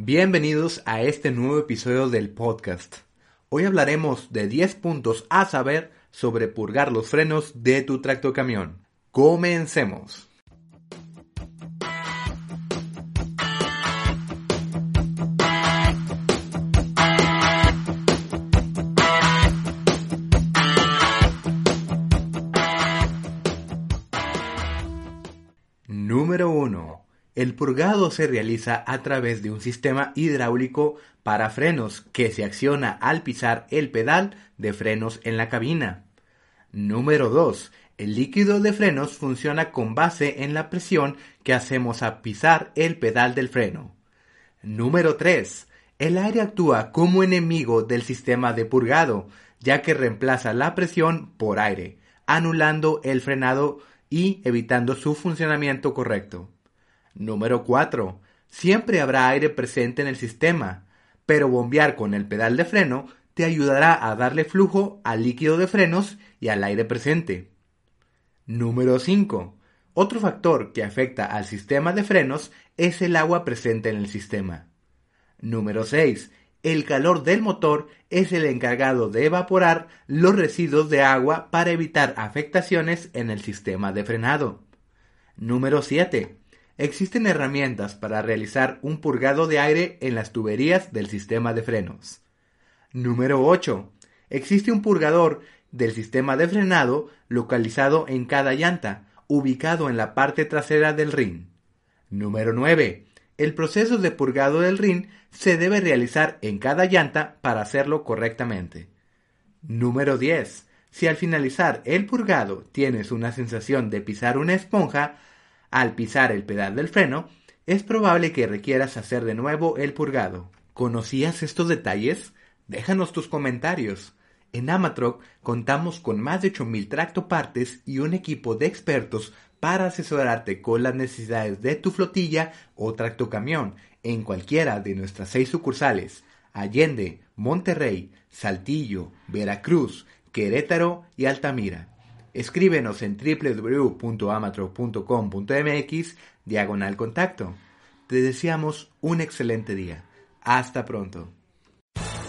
Bienvenidos a este nuevo episodio del podcast. Hoy hablaremos de 10 puntos a saber sobre purgar los frenos de tu tractocamión. Comencemos. Número 1. El purgado se realiza a través de un sistema hidráulico para frenos que se acciona al pisar el pedal de frenos en la cabina. Número 2. El líquido de frenos funciona con base en la presión que hacemos a pisar el pedal del freno. Número 3. El aire actúa como enemigo del sistema de purgado, ya que reemplaza la presión por aire, anulando el frenado y evitando su funcionamiento correcto. Número 4. Siempre habrá aire presente en el sistema, pero bombear con el pedal de freno te ayudará a darle flujo al líquido de frenos y al aire presente. Número 5. Otro factor que afecta al sistema de frenos es el agua presente en el sistema. Número 6. El calor del motor es el encargado de evaporar los residuos de agua para evitar afectaciones en el sistema de frenado. Número 7. Existen herramientas para realizar un purgado de aire en las tuberías del sistema de frenos. Número 8. Existe un purgador del sistema de frenado localizado en cada llanta, ubicado en la parte trasera del rin. Número 9. El proceso de purgado del rin se debe realizar en cada llanta para hacerlo correctamente. Número 10. Si al finalizar el purgado tienes una sensación de pisar una esponja, al pisar el pedal del freno, es probable que requieras hacer de nuevo el purgado. ¿Conocías estos detalles? Déjanos tus comentarios. En Amatroc contamos con más de 8.000 tractopartes y un equipo de expertos para asesorarte con las necesidades de tu flotilla o tractocamión en cualquiera de nuestras seis sucursales, Allende, Monterrey, Saltillo, Veracruz, Querétaro y Altamira. Escríbenos en www.amatroc.com.mx diagonal contacto. Te deseamos un excelente día. Hasta pronto.